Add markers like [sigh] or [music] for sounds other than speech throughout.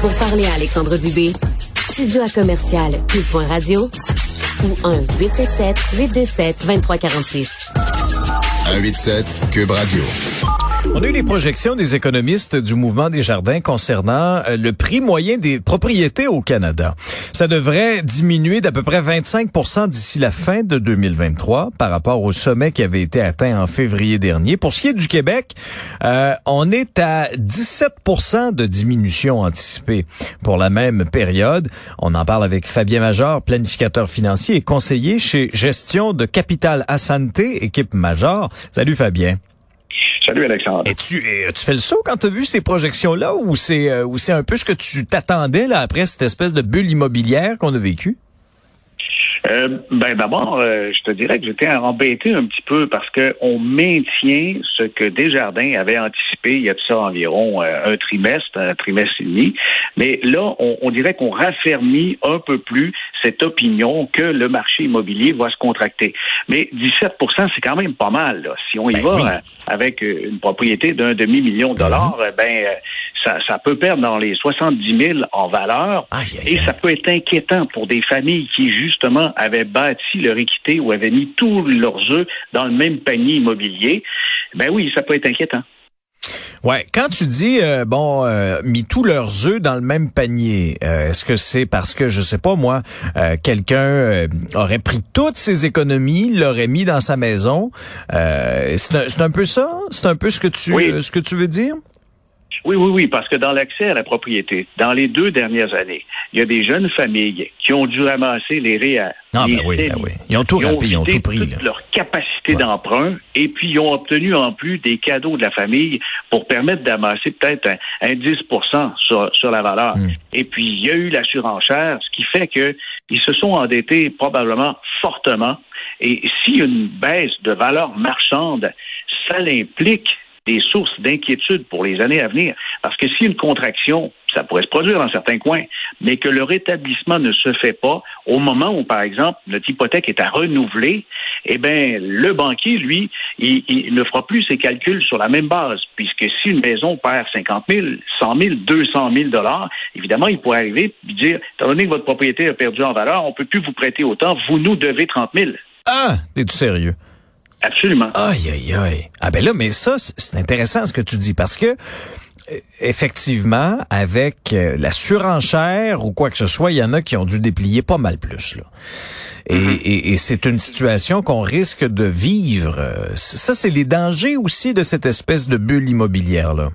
Pour parler à Alexandre Dubé, studio à commercial cube.radio ou 1-877-827-2346. 187 Cube Radio. On a eu les projections des économistes du mouvement des jardins concernant euh, le prix moyen des propriétés au Canada. Ça devrait diminuer d'à peu près 25 d'ici la fin de 2023 par rapport au sommet qui avait été atteint en février dernier. Pour ce qui est du Québec, euh, on est à 17 de diminution anticipée pour la même période. On en parle avec Fabien Major, planificateur financier et conseiller chez Gestion de Capital Asante, équipe Major. Salut Fabien. Salut Alexandre. Et tu, tu fais le saut quand tu as vu ces projections-là ou c'est euh, ou c'est un peu ce que tu t'attendais là après cette espèce de bulle immobilière qu'on a vécue? Euh, ben d'abord, euh, je te dirais que j'étais embêté un petit peu parce que on maintient ce que Desjardins avait anticipé il y a de ça environ euh, un trimestre, un trimestre et demi. Mais là, on, on dirait qu'on raffermit un peu plus cette opinion que le marché immobilier va se contracter. Mais 17% c'est quand même pas mal. Là. Si on y Ben va oui. avec une propriété d'un demi-million de dollars, euh, ben ça, ça peut perdre dans les 70 000 en valeur. Aïe, aïe, Et ça peut être inquiétant pour des familles qui, justement, avaient bâti leur équité ou avaient mis tous leurs œufs dans le même panier immobilier. Ben oui, ça peut être inquiétant. Ouais, quand tu dis euh, bon euh, mis tous leurs œufs dans le même panier, euh, est-ce que c'est parce que je sais pas moi, euh, quelqu'un euh, aurait pris toutes ses économies, l'aurait mis dans sa maison? Euh, C'est un, peu ça, c'est un peu ce que tu Oui. ce que tu veux dire? Oui, oui, oui, parce que dans l'accès à la propriété, dans les deux dernières années, il y a des jeunes familles qui ont dû ramasser les REER. Ah ben oui, ben oui, ils ont tout rempli, ils ont tout pris. toute là. leur capacité Ouais. d'emprunt et puis ils ont obtenu en plus des cadeaux de la famille pour permettre d'amasser peut-être un, un 10 sur, sur la valeur. Mm. Et puis il y a eu la surenchère, ce qui fait que ils se sont endettés probablement fortement. Et a une baisse de valeur marchande, ça l'implique des sources d'inquiétude pour les années à venir. Parce que si une contraction, ça pourrait se produire dans certains coins, mais que le rétablissement ne se fait pas au moment où, par exemple, notre hypothèque est à renouveler, eh bien, le banquier, lui, il, ne fera plus ses calculs sur la même base, puisque si une maison perd 50 000, 100 000, 200 000 dollars, évidemment, il pourrait arriver et dire, étant donné que votre propriété a perdu en valeur, on peut plus vous prêter autant, vous nous devez 30 000. Ah, t'es-tu sérieux? Absolument. Aïe, aïe, aïe. Ah ben là, mais ça, c'est- intéressant ce que tu dis parce que euh, effectivement, avec euh, la surenchère ou quoi que ce soit, il y en a qui ont dû déplier pas mal plus. Là. Et, Mm-hmm. et- et c'est une situation qu'on risque de vivre. Ça, c'est les dangers aussi de cette espèce de bulle immobilière là.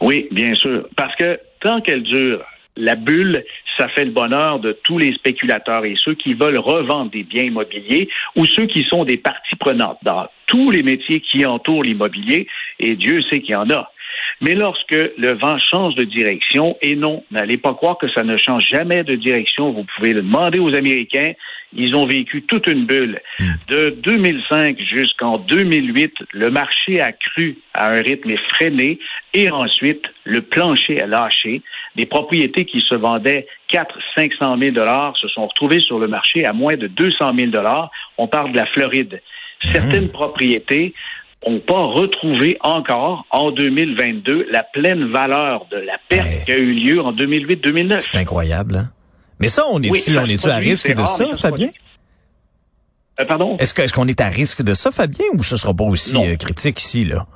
Oui, bien sûr. Parce que tant qu'elle dure, la bulle, ça fait le bonheur de tous les spéculateurs et ceux qui veulent revendre des biens immobiliers ou ceux qui sont des parties prenantes dans tous les métiers qui entourent l'immobilier, et Dieu sait qu'il y en a. Mais lorsque le vent change de direction, et non, n'allez pas croire que ça ne change jamais de direction, vous pouvez le demander aux Américains, ils ont vécu toute une bulle. De 2005 jusqu'en 2008, le marché a cru à un rythme effréné et ensuite, le plancher a lâché. Des propriétés qui se vendaient 4 500 000 dollars se sont retrouvées sur le marché à moins de 200 000 dollars. On parle de la Floride. Certaines propriétés n'ont pas retrouvé encore en 2022 la pleine valeur de la perte Ouais. qui a eu lieu en 2008-2009. C'est incroyable. Hein? Mais ça, on est-tu, Oui, on est-tu à risque de rare, ça, Fabien? Euh, pardon? Est-ce qu'on est à risque de ça, Fabien, ou ce sera pas aussi Non. euh, critique ici là?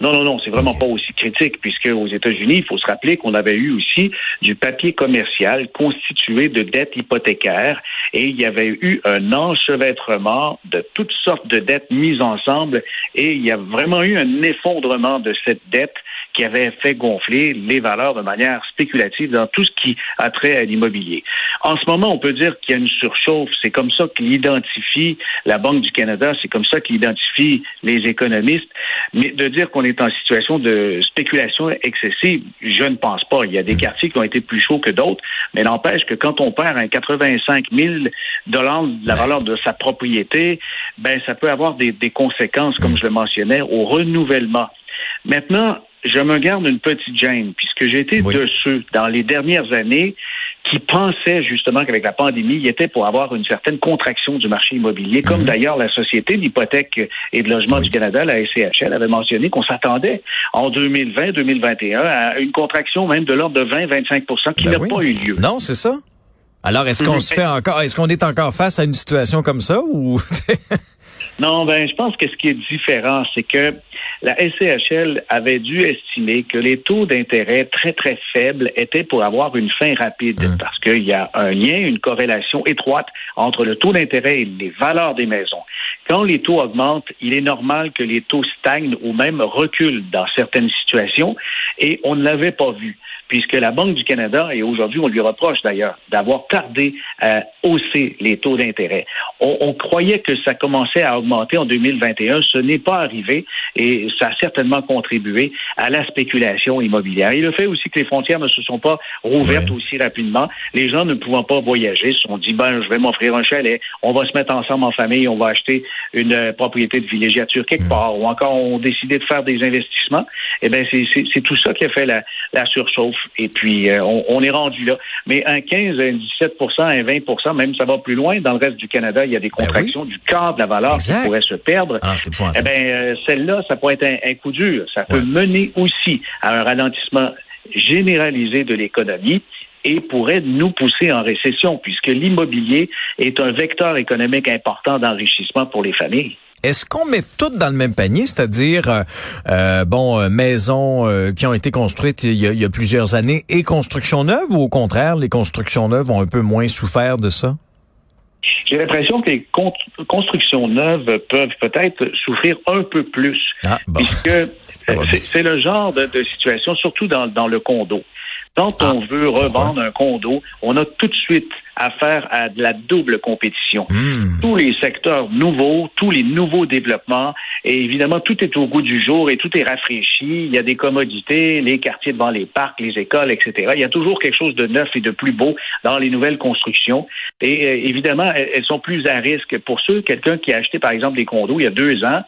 Non, non, non, c'est vraiment pas aussi critique, puisque aux États-Unis, il faut se rappeler qu'on avait eu aussi du papier commercial constitué de dettes hypothécaires et il y avait eu un enchevêtrement de toutes sortes de dettes mises ensemble et il y a vraiment eu un effondrement de cette dette qui avait fait gonfler les valeurs de manière spéculative dans tout ce qui a trait à l'immobilier. En ce moment, on peut dire qu'il y a une surchauffe. C'est comme ça que l'identifie la Banque du Canada, c'est comme ça que l'identifient les économistes. Mais de dire qu'on est en situation de spéculation excessive, je ne pense pas. Il y a des quartiers qui ont été plus chauds que d'autres, mais n'empêche que quand on perd un 85 000 dollars de la valeur de sa propriété, ben ça peut avoir des, des conséquences, comme je le mentionnais, au renouvellement. Maintenant, je me garde une petite gêne, puisque j'ai été Oui. de ceux, dans les dernières années, qui pensaient justement qu'avec la pandémie, il était pour avoir une certaine contraction du marché immobilier, comme mhm. d'ailleurs la Société d'hypothèque et de logement du Canada, la SCHL, avait mentionné qu'on s'attendait en 2020-2021 à une contraction même de l'ordre de 20-25% qui ben n'a pas eu lieu. Non, c'est ça. Alors, est-ce qu'on se fait encore, est-ce qu'on est encore face à une situation comme ça ou? [laughs] non, ben, je pense que ce qui est différent, c'est que la SCHL avait dû estimer que les taux d'intérêt très, très faibles étaient pour avoir une fin rapide hum. parce qu'il y a un lien, une corrélation étroite entre le taux d'intérêt et les valeurs des maisons. Quand les taux augmentent, il est normal que les taux stagnent ou même reculent dans certaines situations et on ne l'avait pas vu puisque la Banque du Canada, et aujourd'hui on lui reproche d'ailleurs, d'avoir tardé à hausser les taux d'intérêt. On, croyait que ça commençait à augmenter en 2021, ce n'est pas arrivé et ça a certainement contribué à la spéculation immobilière. Et le fait aussi que les frontières ne se sont pas rouvertes aussi rapidement, les gens ne pouvant pas voyager se sont dit, ben je vais m'offrir un chalet, on va se mettre ensemble en famille, on va acheter une euh, propriété de villégiature quelque mmh. part, ou encore on décidé de faire des investissements. Eh bien, c'est tout ça qui a fait la, la surchauffe et puis, euh, on, est rendu là. Mais un 15, un 17% un 20% même ça va plus loin. Dans le reste du Canada, il y a des ben contractions du cadre de la valeur qui pourraient se perdre. Ah, eh bien, euh, celle-là, ça pourrait être un, coup dur. Ça peut mener aussi à un ralentissement généralisé de l'économie et pourrait nous pousser en récession, puisque l'immobilier est un vecteur économique important d'enrichissement pour les familles. Est-ce qu'on met tout dans le même panier, c'est-à-dire euh, euh bon euh, maisons euh, qui ont été construites il y, a, plusieurs années et constructions neuves ou au contraire les constructions neuves ont un peu moins souffert de ça? J'ai l'impression que les constructions neuves peuvent peut-être souffrir un peu plus, ah, puisque [laughs] c'est le genre de, situation, surtout dans, dans le condo. Quand ah, on veut revendre un condo, on a tout de suite affaire à de la double compétition. Hmm. Tous les secteurs nouveaux, tous les nouveaux développements, et évidemment, tout est au goût du jour et tout est rafraîchi. Il y a des commodités, les quartiers devant les parcs, les écoles, etc. Il y a toujours quelque chose de neuf et de plus beau dans les nouvelles constructions. Et euh, évidemment, elles, sont plus à risque. Pour ceux, quelqu'un qui a acheté, par exemple, des condos il y a deux ans,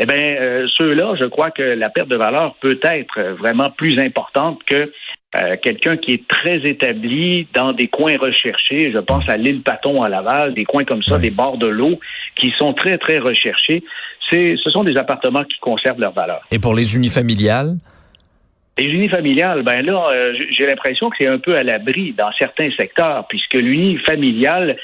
eh bien, euh, ceux-là, je crois que la perte de valeur peut être vraiment plus importante que euh, quelqu'un qui est très établi dans des coins recherchés. Je pense à l'île Paton à Laval, des coins comme ça, des bords de l'eau, qui sont très, très recherchés. C'est, ce sont des appartements qui conservent leur valeur. Et pour les unifamiliales? Les unifamiliales, ben là, euh, j'ai l'impression que c'est un peu à l'abri dans certains secteurs, puisque l'unifamilial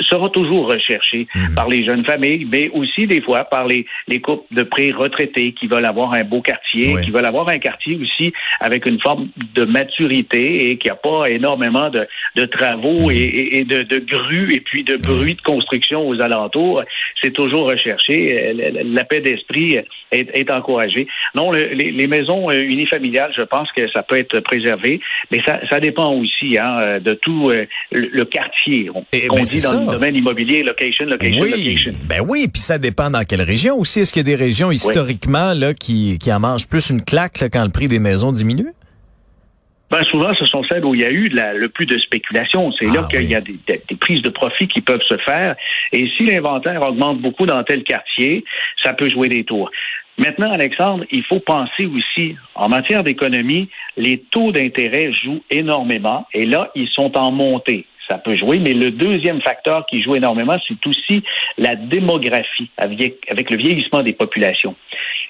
sera toujours recherché mhm. par les jeunes familles, mais aussi des fois par les, les couples de pré-retraités qui veulent avoir un beau quartier, qui veulent avoir un quartier aussi avec une forme de maturité et qui n'a pas énormément de, de travaux mhm. et, et, de, de, grues et puis de bruit de construction aux alentours. C'est toujours recherché. La paix d'esprit est, est encouragée. Non, les, les maisons euh, unifamiliales, je pense que ça peut être préservé, mais ça, ça dépend aussi hein, de tout euh, le, quartier. On, eh, ben, dit dans le domaine immobilier, location, location, oui, location. Ben oui, puis ça dépend dans quelle région aussi. Est-ce qu'il y a des régions historiquement là qui, qui en mangent plus une claque quand le prix des maisons diminue? Ben souvent, ce sont celles où il y a eu le plus de spéculation. C'est là ah qu'il y a des, des, prises de profit qui peuvent se faire. Et si l'inventaire augmente beaucoup dans tel quartier, ça peut jouer des tours. Maintenant, Alexandre, il faut penser aussi, en matière d'économie, les taux d'intérêt jouent énormément et là, ils sont en montée. Ça peut jouer, mais le deuxième facteur qui joue énormément, c'est aussi la démographie avec le vieillissement des populations.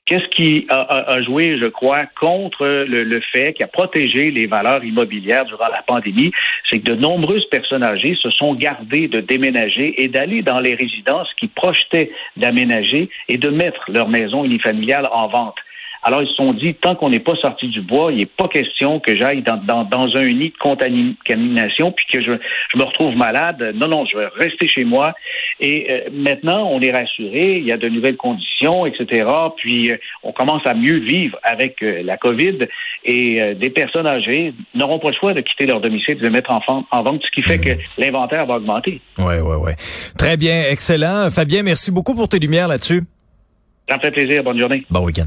Qu'est-ce qui a, joué, je crois, contre le, fait qui a protégé les valeurs immobilières durant la pandémie, c'est que de nombreuses personnes âgées se sont gardées de déménager et d'aller dans les résidences qui projetaient d'aménager et de mettre leur maison unifamiliale en vente. Alors, ils se sont dit, tant qu'on n'est pas sorti du bois, il n'est pas question que j'aille dans, dans, dans, un nid de contamination puis que je, je, me retrouve malade. Non, non, je vais rester chez moi. Et euh, maintenant, on est rassuré, il y a de nouvelles conditions, etc. Puis, euh, on commence à mieux vivre avec euh, la COVID et des personnes âgées n'auront pas le choix de quitter leur domicile, de le mettre en, en vente, ce qui fait que l'inventaire va augmenter. Oui, oui, oui. Très bien, excellent. Fabien, merci beaucoup pour tes lumières là-dessus. Ça me fait plaisir. Bonne journée. Bon week-end.